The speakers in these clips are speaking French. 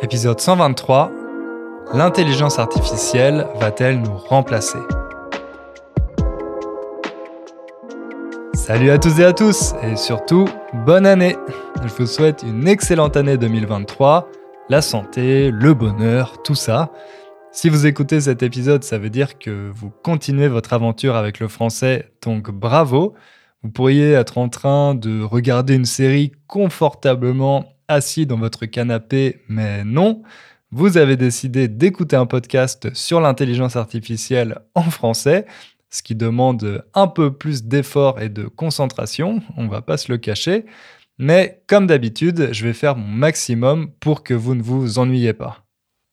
Épisode 123. L'intelligence artificielle va-t-elle nous remplacer? Salut à tous et à tous, et surtout, bonne année Je vous souhaite une excellente année 2023, la santé, le bonheur, tout ça. Si vous écoutez cet épisode, ça veut dire que vous continuez votre aventure avec le français, donc bravo. Vous pourriez être en train de regarder une série confortablement assis dans votre canapé, mais non. Vous avez décidé d'écouter un podcast sur l'intelligence artificielle en français ce qui demande un peu plus d'effort et de concentration, on va pas se le cacher. Mais comme d'habitude, je vais faire mon maximum pour que vous ne vous ennuyez pas.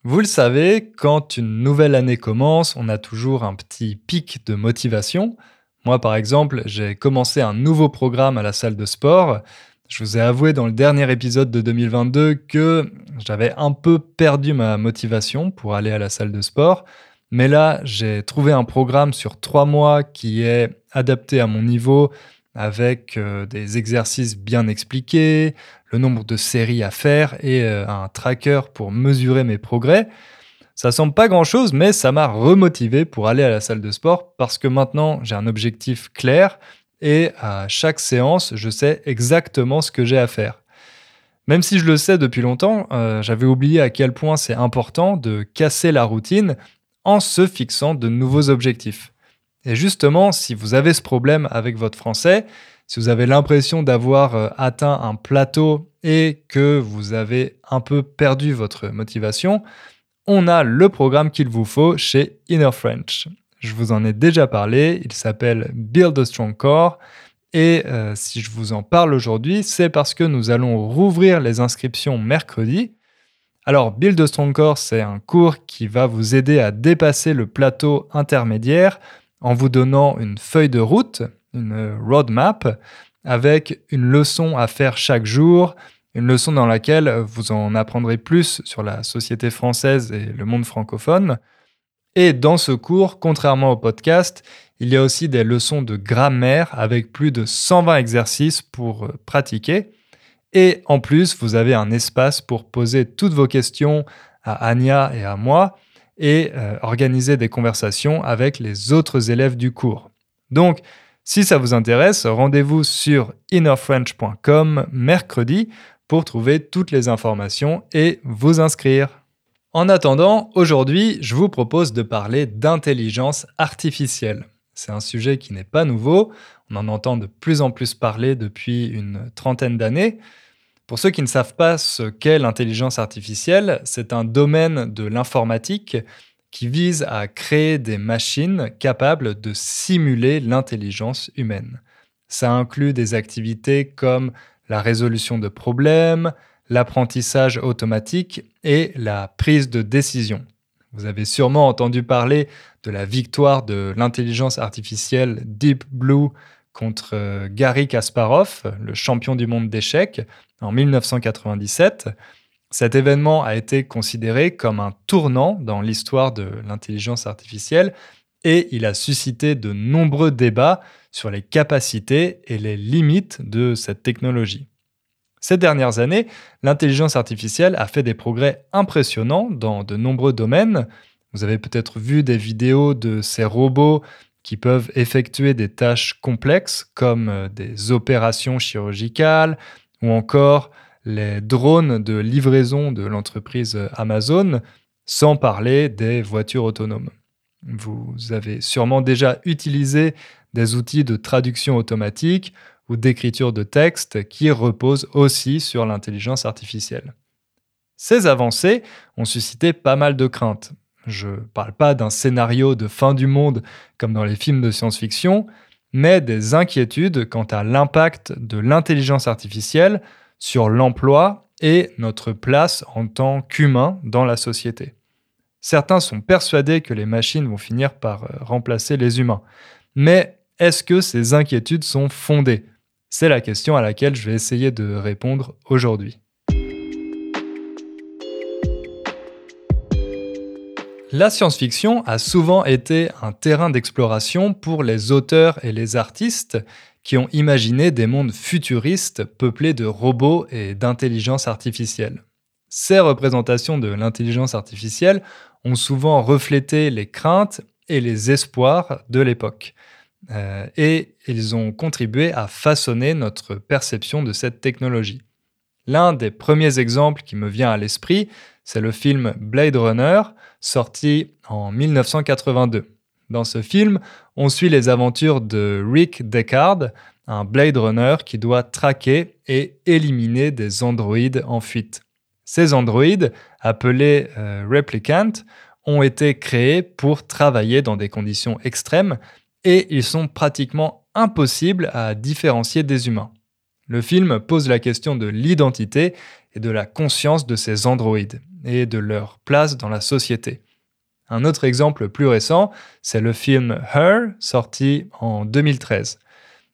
Vous le savez, quand une nouvelle année commence, on a toujours un petit pic de motivation. Moi, par exemple, j'ai commencé un nouveau programme à la salle de sport. Je vous ai avoué dans le dernier épisode de 2022 que j'avais un peu perdu ma motivation pour aller à la salle de sport. Mais là, j'ai trouvé un programme sur trois mois qui est adapté à mon niveau avec euh, des exercices bien expliqués, le nombre de séries à faire et euh, un tracker pour mesurer mes progrès. Ça semble pas grand chose, mais ça m'a remotivé pour aller à la salle de sport parce que maintenant j'ai un objectif clair et à chaque séance, je sais exactement ce que j'ai à faire. Même si je le sais depuis longtemps, euh, j'avais oublié à quel point c'est important de casser la routine en se fixant de nouveaux objectifs. Et justement, si vous avez ce problème avec votre français, si vous avez l'impression d'avoir euh, atteint un plateau et que vous avez un peu perdu votre motivation, on a le programme qu'il vous faut chez Inner French. Je vous en ai déjà parlé, il s'appelle Build a Strong Core. Et euh, si je vous en parle aujourd'hui, c'est parce que nous allons rouvrir les inscriptions mercredi. Alors, Build a Strong Core, c'est un cours qui va vous aider à dépasser le plateau intermédiaire en vous donnant une feuille de route, une roadmap, avec une leçon à faire chaque jour, une leçon dans laquelle vous en apprendrez plus sur la société française et le monde francophone. Et dans ce cours, contrairement au podcast, il y a aussi des leçons de grammaire avec plus de 120 exercices pour pratiquer. Et en plus, vous avez un espace pour poser toutes vos questions à Anya et à moi et euh, organiser des conversations avec les autres élèves du cours. Donc, si ça vous intéresse, rendez-vous sur innerfrench.com mercredi pour trouver toutes les informations et vous inscrire. En attendant, aujourd'hui, je vous propose de parler d'intelligence artificielle. C'est un sujet qui n'est pas nouveau, on en entend de plus en plus parler depuis une trentaine d'années. Pour ceux qui ne savent pas ce qu'est l'intelligence artificielle, c'est un domaine de l'informatique qui vise à créer des machines capables de simuler l'intelligence humaine. Ça inclut des activités comme la résolution de problèmes, l'apprentissage automatique et la prise de décision. Vous avez sûrement entendu parler de la victoire de l'intelligence artificielle Deep Blue contre euh, Gary Kasparov, le champion du monde d'échecs, en 1997. Cet événement a été considéré comme un tournant dans l'histoire de l'intelligence artificielle et il a suscité de nombreux débats sur les capacités et les limites de cette technologie. Ces dernières années, l'intelligence artificielle a fait des progrès impressionnants dans de nombreux domaines. Vous avez peut-être vu des vidéos de ces robots qui peuvent effectuer des tâches complexes comme euh, des opérations chirurgicales ou encore les drones de livraison de l'entreprise Amazon, sans parler des voitures autonomes. Vous avez sûrement déjà utilisé des outils de traduction automatique ou d'écriture de texte qui reposent aussi sur l'intelligence artificielle. Ces avancées ont suscité pas mal de craintes, je ne parle pas d'un scénario de fin du monde comme dans les films de science-fiction, mais des inquiétudes quant à l'impact de l'intelligence artificielle sur l'emploi et notre place en tant qu'humains dans la société. Certains sont persuadés que les machines vont finir par euh, remplacer les humains. Mais est-ce que ces inquiétudes sont fondées? C'est la question à laquelle je vais essayer de répondre aujourd'hui. La science-fiction a souvent été un terrain d'exploration pour les auteurs et les artistes qui ont imaginé des mondes futuristes peuplés de robots et d'intelligence artificielle. Ces représentations de l'intelligence artificielle ont souvent reflété les craintes et les espoirs de l'époque. Euh, et ils ont contribué à façonner notre perception de cette technologie. L'un des premiers exemples qui me vient à l'esprit, c'est le film Blade Runner, sorti en 1982. Dans ce film, on suit les aventures de Rick Deckard, un Blade Runner qui doit traquer et éliminer des androïdes en fuite. Ces androïdes, appelés euh, replicants, ont été créés pour travailler dans des conditions extrêmes et ils sont pratiquement impossibles à différencier des humains. Le film pose la question de l'identité et de la conscience de ces androïdes et de leur place dans la société. Un autre exemple plus récent, c'est le film Her, sorti en 2013.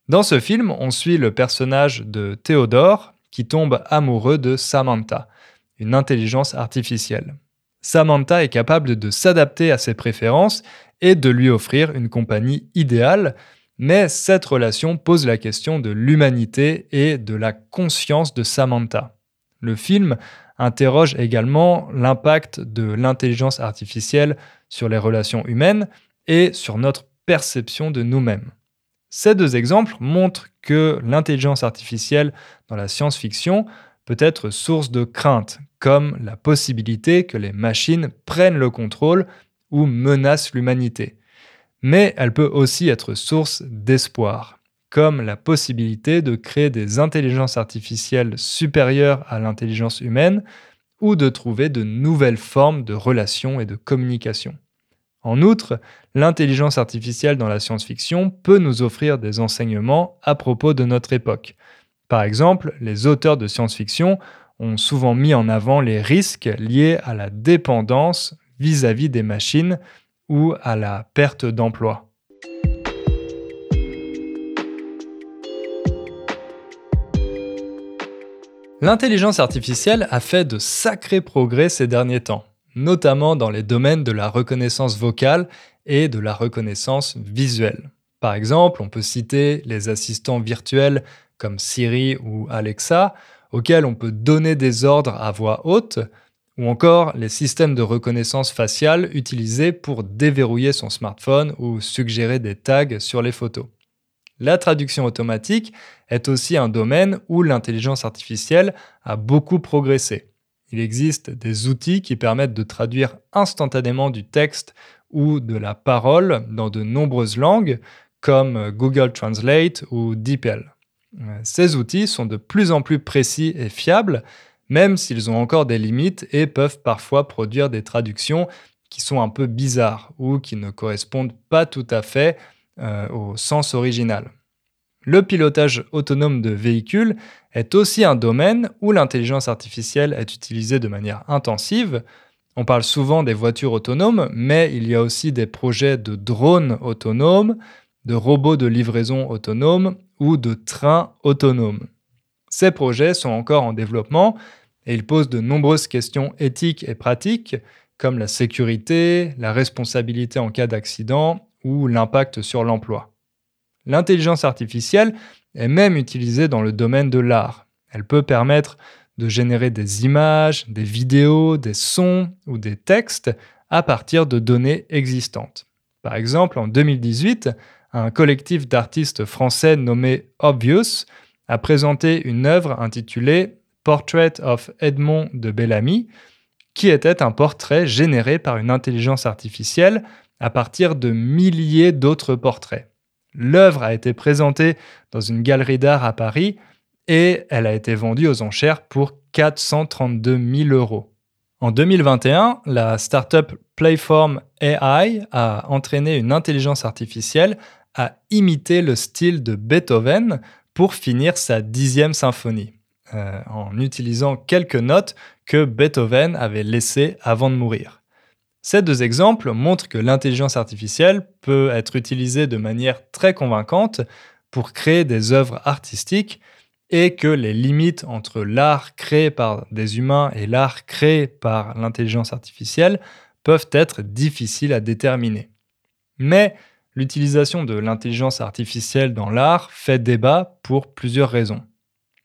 Dans ce film, on suit le personnage de Théodore qui tombe amoureux de Samantha, une intelligence artificielle. Samantha est capable de s'adapter à ses préférences et de lui offrir une compagnie idéale, mais cette relation pose la question de l'humanité et de la conscience de Samantha. Le film interroge également l'impact de l'intelligence artificielle sur les relations humaines et sur notre perception de nous-mêmes. Ces deux exemples montrent que l'intelligence artificielle dans la science-fiction peut être source de crainte, comme la possibilité que les machines prennent le contrôle ou menacent l'humanité. Mais elle peut aussi être source d'espoir, comme la possibilité de créer des intelligences artificielles supérieures à l'intelligence humaine ou de trouver de nouvelles formes de relations et de communication. En outre, l'intelligence artificielle dans la science-fiction peut nous offrir des enseignements à propos de notre époque. Par exemple, les auteurs de science-fiction ont souvent mis en avant les risques liés à la dépendance vis-à-vis des machines ou à la perte d'emploi. L'intelligence artificielle a fait de sacrés progrès ces derniers temps, notamment dans les domaines de la reconnaissance vocale et de la reconnaissance visuelle. Par exemple, on peut citer les assistants virtuels comme Siri ou Alexa, auxquels on peut donner des ordres à voix haute, ou encore les systèmes de reconnaissance faciale utilisés pour déverrouiller son smartphone ou suggérer des tags sur les photos. La traduction automatique est aussi un domaine où l'intelligence artificielle a beaucoup progressé. Il existe des outils qui permettent de traduire instantanément du texte ou de la parole dans de nombreuses langues, comme Google Translate ou DeepL. Ces outils sont de plus en plus précis et fiables, même s'ils ont encore des limites et peuvent parfois produire des traductions qui sont un peu bizarres ou qui ne correspondent pas tout à fait euh, au sens original. Le pilotage autonome de véhicules est aussi un domaine où l'intelligence artificielle est utilisée de manière intensive. On parle souvent des voitures autonomes, mais il y a aussi des projets de drones autonomes, de robots de livraison autonomes ou de trains autonomes. Ces projets sont encore en développement et ils posent de nombreuses questions éthiques et pratiques, comme la sécurité, la responsabilité en cas d'accident ou l'impact sur l'emploi. L'intelligence artificielle est même utilisée dans le domaine de l'art. Elle peut permettre de générer des images, des vidéos, des sons ou des textes à partir de données existantes. Par exemple, en 2018, un collectif d'artistes français nommé Obvious a présenté une œuvre intitulée Portrait of Edmond de Bellamy, qui était un portrait généré par une intelligence artificielle à partir de milliers d'autres portraits. L'œuvre a été présentée dans une galerie d'art à Paris et elle a été vendue aux enchères pour 432 000 euros. En 2021, la startup Playform AI a entraîné une intelligence artificielle à imiter le style de Beethoven pour finir sa dixième symphonie. Euh, en utilisant quelques notes que Beethoven avait laissées avant de mourir. Ces deux exemples montrent que l'intelligence artificielle peut être utilisée de manière très convaincante pour créer des œuvres artistiques et que les limites entre l'art créé par des humains et l'art créé par l'intelligence artificielle peuvent être difficiles à déterminer. Mais l'utilisation de l'intelligence artificielle dans l'art fait débat pour plusieurs raisons.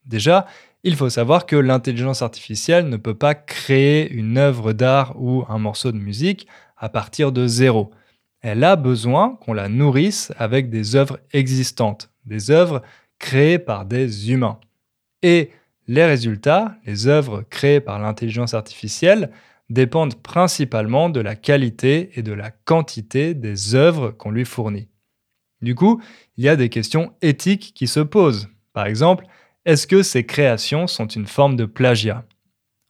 Déjà, il faut savoir que l'intelligence artificielle ne peut pas créer une œuvre d'art ou un morceau de musique à partir de zéro. Elle a besoin qu'on la nourrisse avec des œuvres existantes, des œuvres créées par des humains. Et les résultats, les œuvres créées par l'intelligence artificielle, dépendent principalement de la qualité et de la quantité des œuvres qu'on lui fournit. Du coup, il y a des questions éthiques qui se posent. Par exemple, est-ce que ces créations sont une forme de plagiat?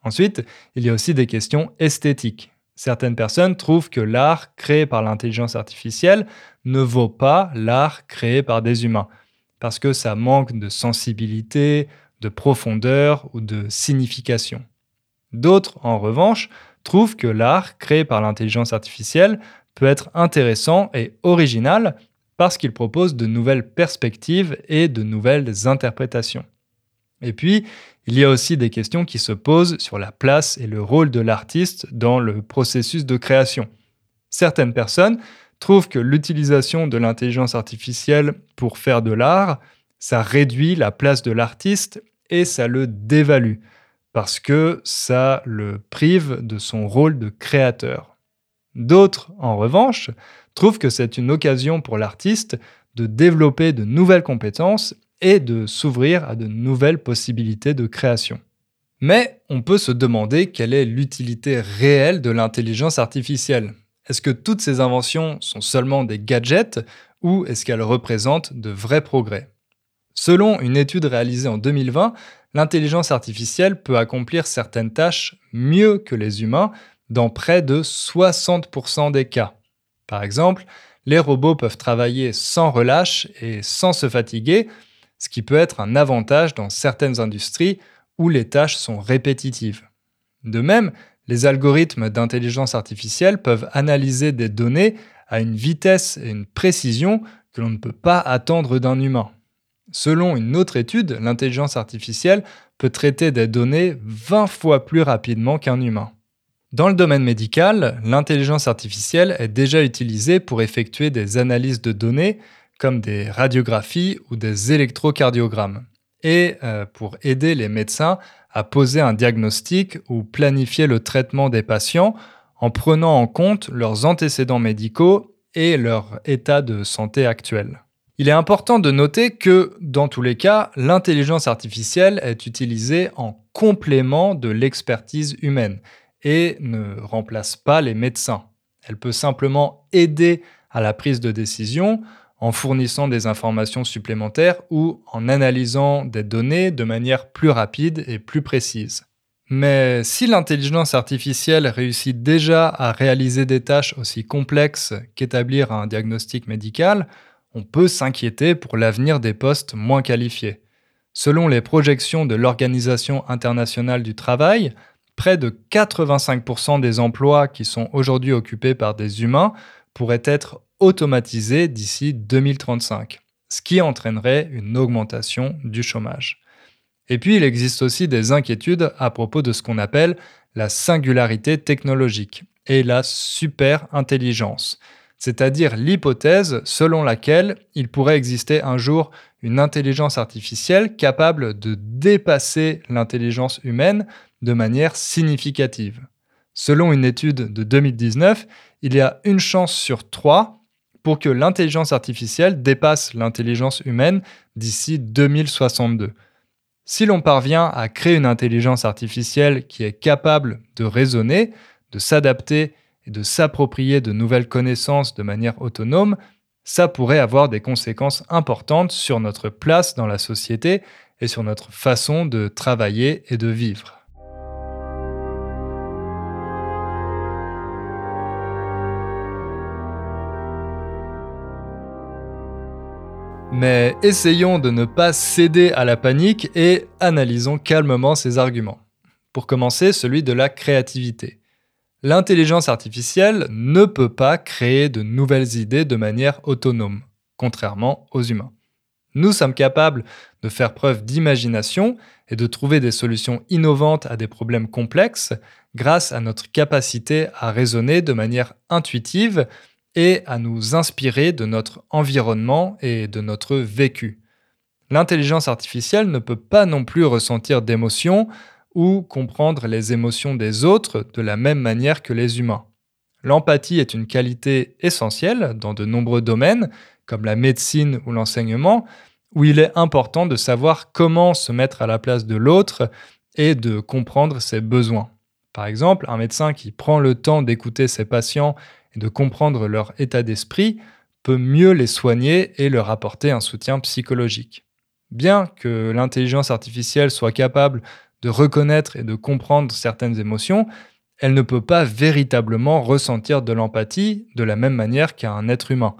Ensuite, il y a aussi des questions esthétiques. Certaines personnes trouvent que l'art créé par l'intelligence artificielle ne vaut pas l'art créé par des humains, parce que ça manque de sensibilité, de profondeur ou de signification. D'autres, en revanche, trouvent que l'art créé par l'intelligence artificielle peut être intéressant et original parce qu'il propose de nouvelles perspectives et de nouvelles interprétations. Et puis, il y a aussi des questions qui se posent sur la place et le rôle de l'artiste dans le processus de création. Certaines personnes trouvent que l'utilisation de l'intelligence artificielle pour faire de l'art, ça réduit la place de l'artiste et ça le dévalue, parce que ça le prive de son rôle de créateur. D'autres, en revanche, trouvent que c'est une occasion pour l'artiste de développer de nouvelles compétences et de s'ouvrir à de nouvelles possibilités de création. Mais on peut se demander quelle est l'utilité réelle de l'intelligence artificielle. Est-ce que toutes ces inventions sont seulement des gadgets ou est-ce qu'elles représentent de vrais progrès? Selon une étude réalisée en 2020, l'intelligence artificielle peut accomplir certaines tâches mieux que les humains dans près de 60% des cas. Par exemple, les robots peuvent travailler sans relâche et sans se fatiguer, ce qui peut être un avantage dans certaines industries où les tâches sont répétitives. De même, les algorithmes d'intelligence artificielle peuvent analyser des données à une vitesse et une précision que l'on ne peut pas attendre d'un humain. Selon une autre étude, l'intelligence artificielle peut traiter des données 20 fois plus rapidement qu'un humain. Dans le domaine médical, l'intelligence artificielle est déjà utilisée pour effectuer des analyses de données comme des radiographies ou des électrocardiogrammes, et euh, pour aider les médecins à poser un diagnostic ou planifier le traitement des patients en prenant en compte leurs antécédents médicaux et leur état de santé actuel. Il est important de noter que, dans tous les cas, l'intelligence artificielle est utilisée en complément de l'expertise humaine et ne remplace pas les médecins. Elle peut simplement aider à la prise de décision en fournissant des informations supplémentaires ou en analysant des données de manière plus rapide et plus précise. Mais si l'intelligence artificielle réussit déjà à réaliser des tâches aussi complexes qu'établir un diagnostic médical, on peut s'inquiéter pour l'avenir des postes moins qualifiés. Selon les projections de l'Organisation internationale du travail, près de 85% des emplois qui sont aujourd'hui occupés par des humains pourraient être automatisé d'ici 2035, ce qui entraînerait une augmentation du chômage. Et puis il existe aussi des inquiétudes à propos de ce qu'on appelle la singularité technologique et la super-intelligence, c'est-à-dire l'hypothèse selon laquelle il pourrait exister un jour une intelligence artificielle capable de dépasser l'intelligence humaine de manière significative. Selon une étude de 2019, il y a une chance sur trois pour que l'intelligence artificielle dépasse l'intelligence humaine d'ici 2062. Si l'on parvient à créer une intelligence artificielle qui est capable de raisonner, de s'adapter et de s'approprier de nouvelles connaissances de manière autonome, ça pourrait avoir des conséquences importantes sur notre place dans la société et sur notre façon de travailler et de vivre. Mais essayons de ne pas céder à la panique et analysons calmement ces arguments. Pour commencer, celui de la créativité. L'intelligence artificielle ne peut pas créer de nouvelles idées de manière autonome, contrairement aux humains. Nous sommes capables de faire preuve d'imagination et de trouver des solutions innovantes à des problèmes complexes grâce à notre capacité à raisonner de manière intuitive et à nous inspirer de notre environnement et de notre vécu. L'intelligence artificielle ne peut pas non plus ressentir d'émotions ou comprendre les émotions des autres de la même manière que les humains. L'empathie est une qualité essentielle dans de nombreux domaines, comme la médecine ou l'enseignement, où il est important de savoir comment se mettre à la place de l'autre et de comprendre ses besoins. Par exemple, un médecin qui prend le temps d'écouter ses patients de comprendre leur état d'esprit peut mieux les soigner et leur apporter un soutien psychologique. Bien que l'intelligence artificielle soit capable de reconnaître et de comprendre certaines émotions, elle ne peut pas véritablement ressentir de l'empathie de la même manière qu'un être humain.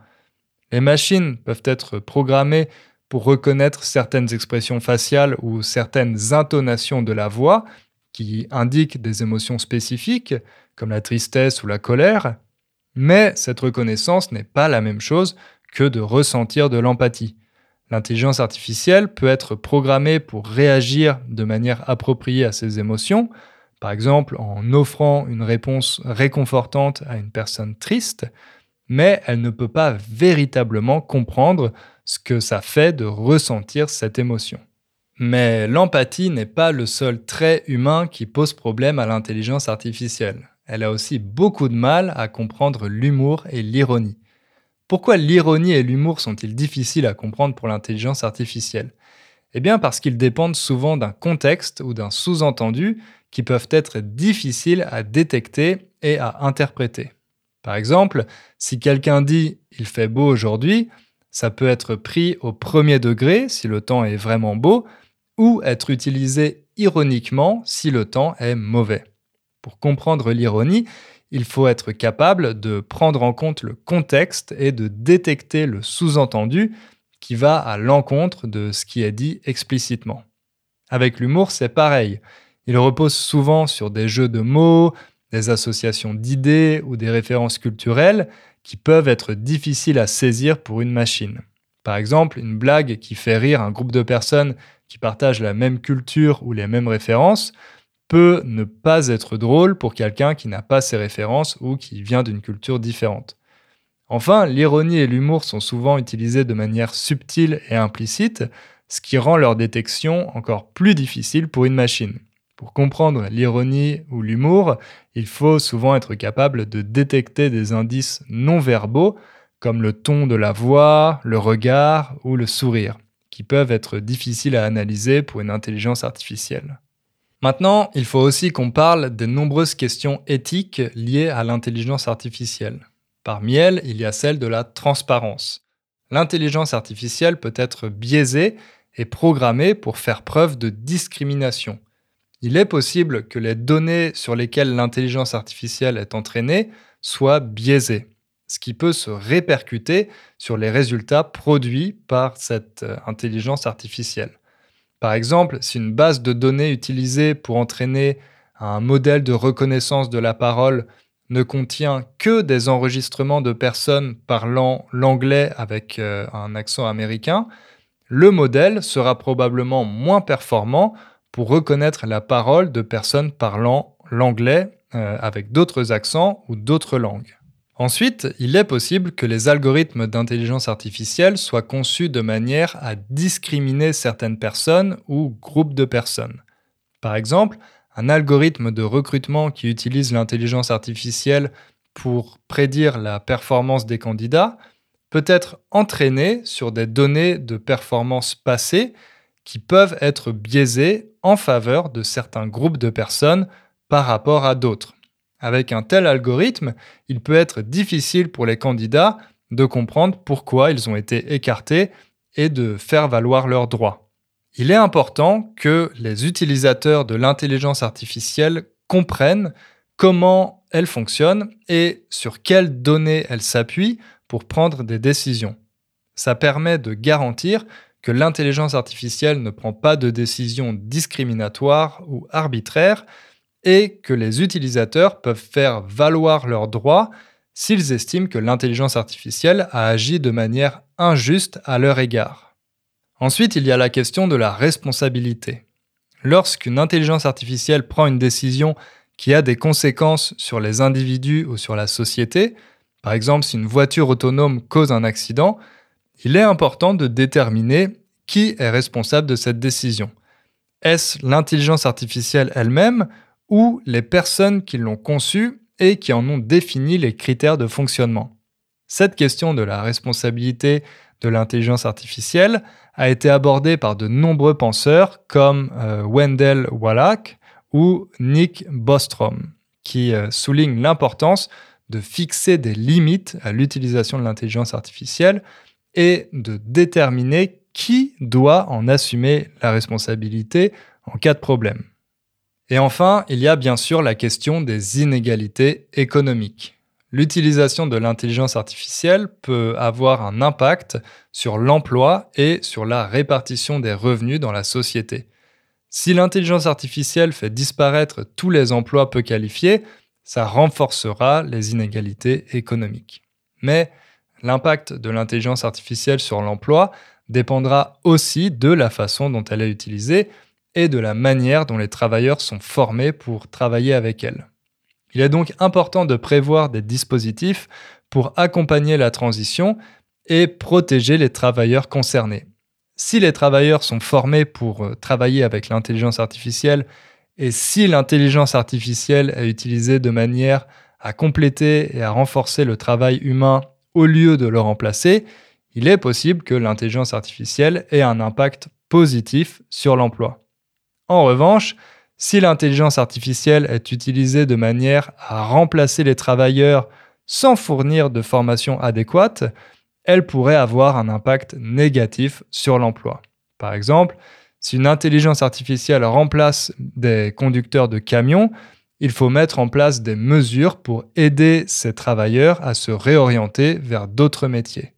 Les machines peuvent être programmées pour reconnaître certaines expressions faciales ou certaines intonations de la voix qui indiquent des émotions spécifiques, comme la tristesse ou la colère, mais cette reconnaissance n'est pas la même chose que de ressentir de l'empathie. L'intelligence artificielle peut être programmée pour réagir de manière appropriée à ces émotions, par exemple en offrant une réponse réconfortante à une personne triste, mais elle ne peut pas véritablement comprendre ce que ça fait de ressentir cette émotion. Mais l'empathie n'est pas le seul trait humain qui pose problème à l'intelligence artificielle. Elle a aussi beaucoup de mal à comprendre l'humour et l'ironie. Pourquoi l'ironie et l'humour sont-ils difficiles à comprendre pour l'intelligence artificielle? Eh bien parce qu'ils dépendent souvent d'un contexte ou d'un sous-entendu qui peuvent être difficiles à détecter et à interpréter. Par exemple, si quelqu'un dit ⁇ Il fait beau aujourd'hui ⁇ ça peut être pris au premier degré si le temps est vraiment beau, ou être utilisé ironiquement si le temps est mauvais. Pour comprendre l'ironie, il faut être capable de prendre en compte le contexte et de détecter le sous-entendu qui va à l'encontre de ce qui est dit explicitement. Avec l'humour, c'est pareil. Il repose souvent sur des jeux de mots, des associations d'idées ou des références culturelles qui peuvent être difficiles à saisir pour une machine. Par exemple, une blague qui fait rire un groupe de personnes qui partagent la même culture ou les mêmes références peut ne pas être drôle pour quelqu'un qui n'a pas ces références ou qui vient d'une culture différente. Enfin, l'ironie et l'humour sont souvent utilisés de manière subtile et implicite, ce qui rend leur détection encore plus difficile pour une machine. Pour comprendre l'ironie ou l'humour, il faut souvent être capable de détecter des indices non verbaux comme le ton de la voix, le regard ou le sourire, qui peuvent être difficiles à analyser pour une intelligence artificielle. Maintenant, il faut aussi qu'on parle des nombreuses questions éthiques liées à l'intelligence artificielle. Parmi elles, il y a celle de la transparence. L'intelligence artificielle peut être biaisée et programmée pour faire preuve de discrimination il est possible que les données sur lesquelles l'intelligence artificielle est entraînée soient biaisées, ce qui peut se répercuter sur les résultats produits par cette euh, intelligence artificielle. Par exemple, si une base de données utilisée pour entraîner un modèle de reconnaissance de la parole ne contient que des enregistrements de personnes parlant l'anglais avec euh, un accent américain, le modèle sera probablement moins performant pour reconnaître la parole de personnes parlant l'anglais euh, avec d'autres accents ou d'autres langues. Ensuite, il est possible que les algorithmes d'intelligence artificielle soient conçus de manière à discriminer certaines personnes ou groupes de personnes. Par exemple, un algorithme de recrutement qui utilise l'intelligence artificielle pour prédire la performance des candidats peut être entraîné sur des données de performance passées qui peuvent être biaisées en faveur de certains groupes de personnes par rapport à d'autres. Avec un tel algorithme, il peut être difficile pour les candidats de comprendre pourquoi ils ont été écartés et de faire valoir leurs droits. Il est important que les utilisateurs de l'intelligence artificielle comprennent comment elle fonctionne et sur quelles données elle s'appuie pour prendre des décisions. Ça permet de garantir que l'intelligence artificielle ne prend pas de décisions discriminatoires ou arbitraires et que les utilisateurs peuvent faire valoir leurs droits s'ils estiment que l'intelligence artificielle a agi de manière injuste à leur égard. Ensuite, il y a la question de la responsabilité. Lorsqu'une intelligence artificielle prend une décision qui a des conséquences sur les individus ou sur la société, par exemple si une voiture autonome cause un accident, il est important de déterminer qui est responsable de cette décision Est-ce l'intelligence artificielle elle-même ou les personnes qui l'ont conçue et qui en ont défini les critères de fonctionnement Cette question de la responsabilité de l'intelligence artificielle a été abordée par de nombreux penseurs comme euh, Wendell Wallach ou Nick Bostrom, qui euh, soulignent l'importance de fixer des limites à l'utilisation de l'intelligence artificielle et de déterminer qui doit en assumer la responsabilité en cas de problème. Et enfin, il y a bien sûr la question des inégalités économiques. L'utilisation de l'intelligence artificielle peut avoir un impact sur l'emploi et sur la répartition des revenus dans la société. Si l'intelligence artificielle fait disparaître tous les emplois peu qualifiés, ça renforcera les inégalités économiques. Mais l'impact de l'intelligence artificielle sur l'emploi dépendra aussi de la façon dont elle est utilisée et de la manière dont les travailleurs sont formés pour travailler avec elle. Il est donc important de prévoir des dispositifs pour accompagner la transition et protéger les travailleurs concernés. Si les travailleurs sont formés pour euh, travailler avec l'intelligence artificielle et si l'intelligence artificielle est utilisée de manière à compléter et à renforcer le travail humain au lieu de le remplacer, il est possible que l'intelligence artificielle ait un impact positif sur l'emploi. En revanche, si l'intelligence artificielle est utilisée de manière à remplacer les travailleurs sans fournir de formation adéquate, elle pourrait avoir un impact négatif sur l'emploi. Par exemple, si une intelligence artificielle remplace des conducteurs de camions, il faut mettre en place des mesures pour aider ces travailleurs à se réorienter vers d'autres métiers.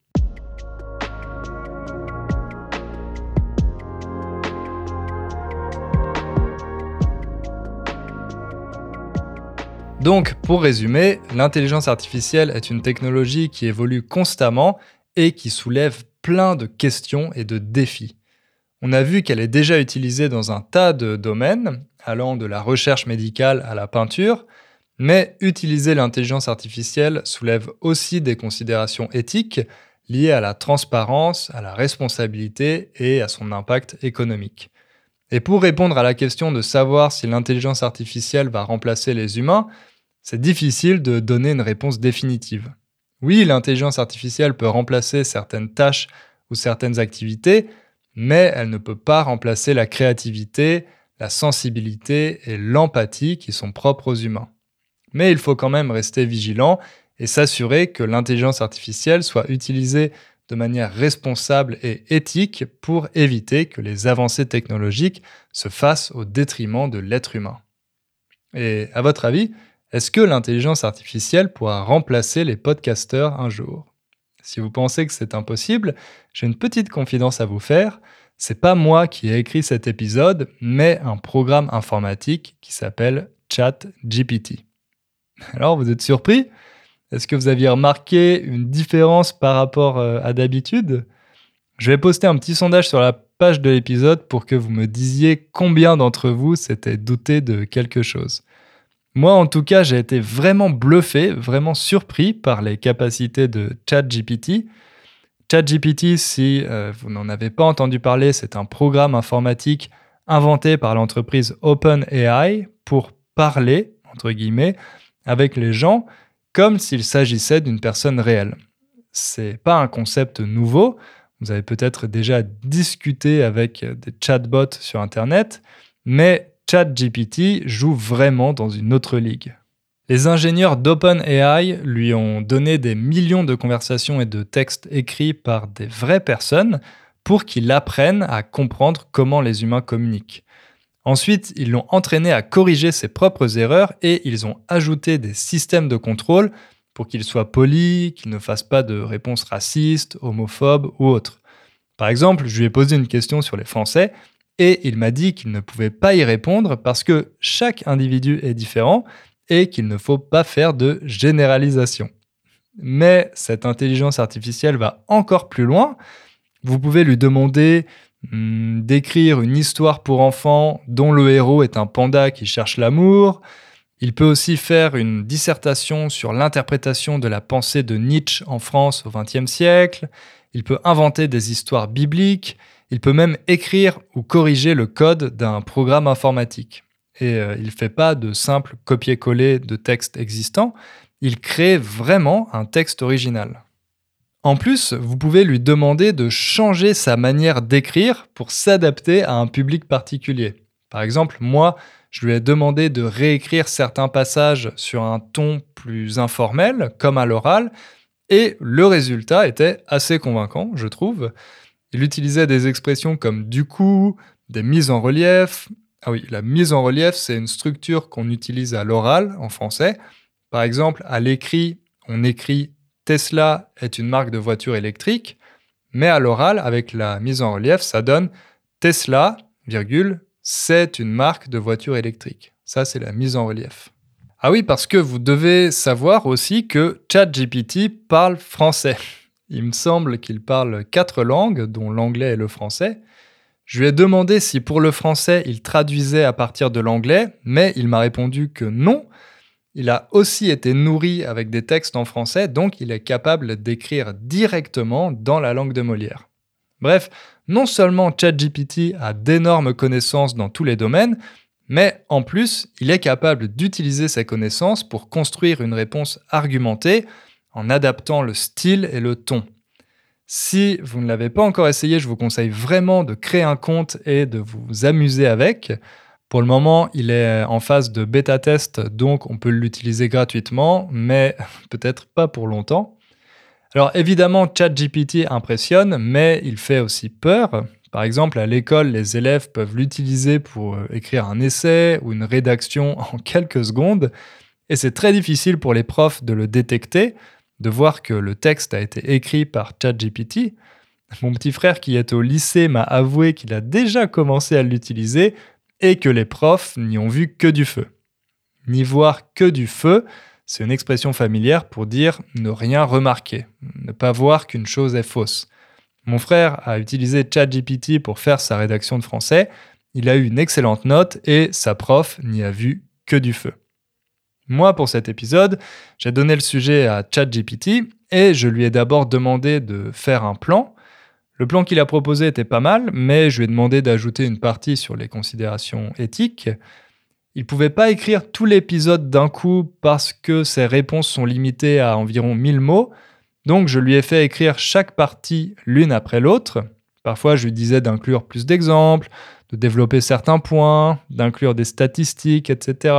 Donc, pour résumer, l'intelligence artificielle est une technologie qui évolue constamment et qui soulève plein de questions et de défis. On a vu qu'elle est déjà utilisée dans un tas de domaines, allant de la recherche médicale à la peinture, mais utiliser l'intelligence artificielle soulève aussi des considérations éthiques liées à la transparence, à la responsabilité et à son impact économique. Et pour répondre à la question de savoir si l'intelligence artificielle va remplacer les humains, c'est difficile de donner une réponse définitive. Oui, l'intelligence artificielle peut remplacer certaines tâches ou certaines activités, mais elle ne peut pas remplacer la créativité, la sensibilité et l'empathie qui sont propres aux humains. Mais il faut quand même rester vigilant et s'assurer que l'intelligence artificielle soit utilisée de manière responsable et éthique pour éviter que les avancées technologiques se fassent au détriment de l'être humain. Et à votre avis, est-ce que l'intelligence artificielle pourra remplacer les podcasteurs un jour? Si vous pensez que c'est impossible, j'ai une petite confidence à vous faire. C'est pas moi qui ai écrit cet épisode, mais un programme informatique qui s'appelle ChatGPT. Alors, vous êtes surpris? Est-ce que vous aviez remarqué une différence par rapport euh, à d'habitude? Je vais poster un petit sondage sur la page de l'épisode pour que vous me disiez combien d'entre vous s'étaient douté de quelque chose. Moi, en tout cas, j'ai été vraiment bluffé, vraiment surpris par les capacités de ChatGPT. ChatGPT, si euh, vous n'en avez pas entendu parler, c'est un programme informatique inventé par l'entreprise OpenAI pour parler, entre guillemets, avec les gens comme s'il s'agissait d'une personne réelle. C'est pas un concept nouveau. Vous avez peut-être déjà discuté avec des chatbots sur Internet, mais ChatGPT joue vraiment dans une autre ligue. Les ingénieurs d'OpenAI lui ont donné des millions de conversations et de textes écrits par des vraies personnes pour qu'il apprenne à comprendre comment les humains communiquent. Ensuite, ils l'ont entraîné à corriger ses propres erreurs et ils ont ajouté des systèmes de contrôle pour qu'il soit poli, qu'il ne fasse pas de réponses racistes, homophobes ou autres. Par exemple, je lui ai posé une question sur les Français et il m'a dit qu'il ne pouvait pas y répondre parce que chaque individu est différent et qu'il ne faut pas faire de généralisation. Mais cette intelligence artificielle va encore plus loin. Vous pouvez lui demander d'écrire une histoire pour enfants dont le héros est un panda qui cherche l'amour. Il peut aussi faire une dissertation sur l'interprétation de la pensée de Nietzsche en France au XXe siècle. Il peut inventer des histoires bibliques Il peut même écrire ou corriger le code d'un programme informatique. Et euh, il ne fait pas de simple copier-coller de texte existant, il crée vraiment un texte original. En plus, vous pouvez lui demander de changer sa manière d'écrire pour s'adapter à un public particulier. Par exemple, moi, je lui ai demandé de réécrire certains passages sur un ton plus informel, comme à l'oral, et le résultat était assez convaincant, je trouve. Il utilisait des expressions comme du coup, des mises en relief. Ah oui, la mise en relief, c'est une structure qu'on utilise à l'oral en français. Par exemple, à l'écrit, on écrit Tesla est une marque de voiture électrique, mais à l'oral, avec la mise en relief, ça donne Tesla, virgule, c'est une marque de voiture électrique. Ça, c'est la mise en relief. Ah oui, parce que vous devez savoir aussi que ChatGPT parle français. Il me semble qu'il parle quatre langues, dont l'anglais et le français. Je lui ai demandé si pour le français il traduisait à partir de l'anglais, mais il m'a répondu que non, il a aussi été nourri avec des textes en français, donc il est capable d'écrire directement dans la langue de Molière. Bref, non seulement ChatGPT a d'énormes connaissances dans tous les domaines, mais en plus, il est capable d'utiliser ses connaissances pour construire une réponse argumentée en adaptant le style et le ton. Si vous ne l'avez pas encore essayé, je vous conseille vraiment de créer un compte et de vous amuser avec. Pour le moment, il est en phase de bêta test, donc on peut l'utiliser gratuitement, mais peut-être pas pour longtemps. Alors évidemment, ChatGPT impressionne, mais il fait aussi peur. Par exemple, à l'école, les élèves peuvent l'utiliser pour euh, écrire un essai ou une rédaction en quelques secondes, et c'est très difficile pour les profs de le détecter, de voir que le texte a été écrit par ChatGPT. Mon petit frère qui est au lycée m'a avoué qu'il a déjà commencé à l'utiliser, et que les profs n'y ont vu que du feu. N'y voir que du feu, c'est une expression familière pour dire ne rien remarquer, ne pas voir qu'une chose est fausse. Mon frère a utilisé ChatGPT pour faire sa rédaction de français, il a eu une excellente note et sa prof n'y a vu que du feu. Moi, pour cet épisode, j'ai donné le sujet à ChatGPT et je lui ai d'abord demandé de faire un plan, le plan qu'il a proposé était pas mal, mais je lui ai demandé d'ajouter une partie sur les considérations éthiques. Il ne pouvait pas écrire tout l'épisode d'un coup parce que ses réponses sont limitées à environ 1000 mots, donc je lui ai fait écrire chaque partie l'une après l'autre. Parfois, je lui disais d'inclure plus d'exemples, de développer certains points, d'inclure des statistiques, etc.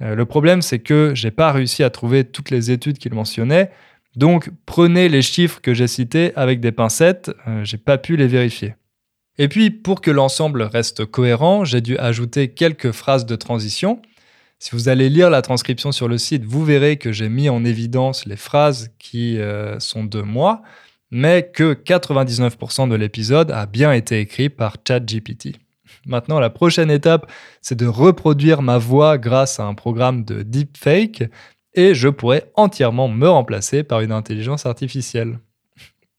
Euh, le problème, c'est que j'ai pas réussi à trouver toutes les études qu'il mentionnait, donc prenez les chiffres que j'ai cités avec des pincettes, euh, j'ai pas pu les vérifier. Et puis pour que l'ensemble reste cohérent, j'ai dû ajouter quelques phrases de transition. Si vous allez lire la transcription sur le site, vous verrez que j'ai mis en évidence les phrases qui euh, sont de moi, mais que 99% de l'épisode a bien été écrit par ChatGPT. Maintenant, la prochaine étape, c'est de reproduire ma voix grâce à un programme de deepfake et je pourrais entièrement me remplacer par une intelligence artificielle.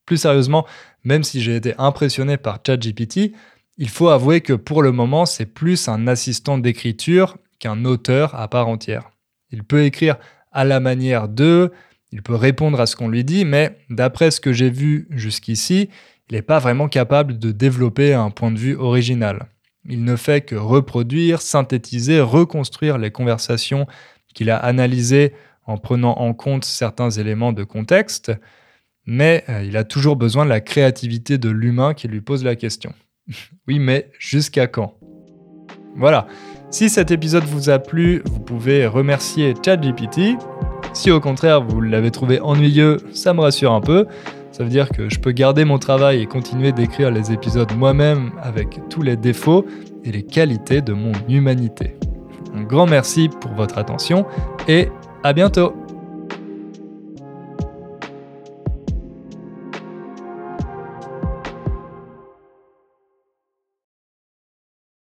Plus sérieusement, même si j'ai été impressionné par ChatGPT, il faut avouer que pour le moment, c'est plus un assistant d'écriture qu'un auteur à part entière. Il peut écrire à la manière d'eux, il peut répondre à ce qu'on lui dit, mais d'après ce que j'ai vu jusqu'ici, il n'est pas vraiment capable de développer un point de vue original. Il ne fait que reproduire, synthétiser, reconstruire les conversations qu'il a analysé en prenant en compte certains éléments de contexte, mais euh, il a toujours besoin de la créativité de l'humain qui lui pose la question. oui, mais jusqu'à quand? Voilà. Si cet épisode vous a plu, vous pouvez remercier ChatGPT. Si au contraire vous l'avez trouvé ennuyeux, ça me rassure un peu. Ça veut dire que je peux garder mon travail et continuer d'écrire les épisodes moi-même avec tous les défauts et les qualités de mon humanité. Grand merci pour votre attention et à bientôt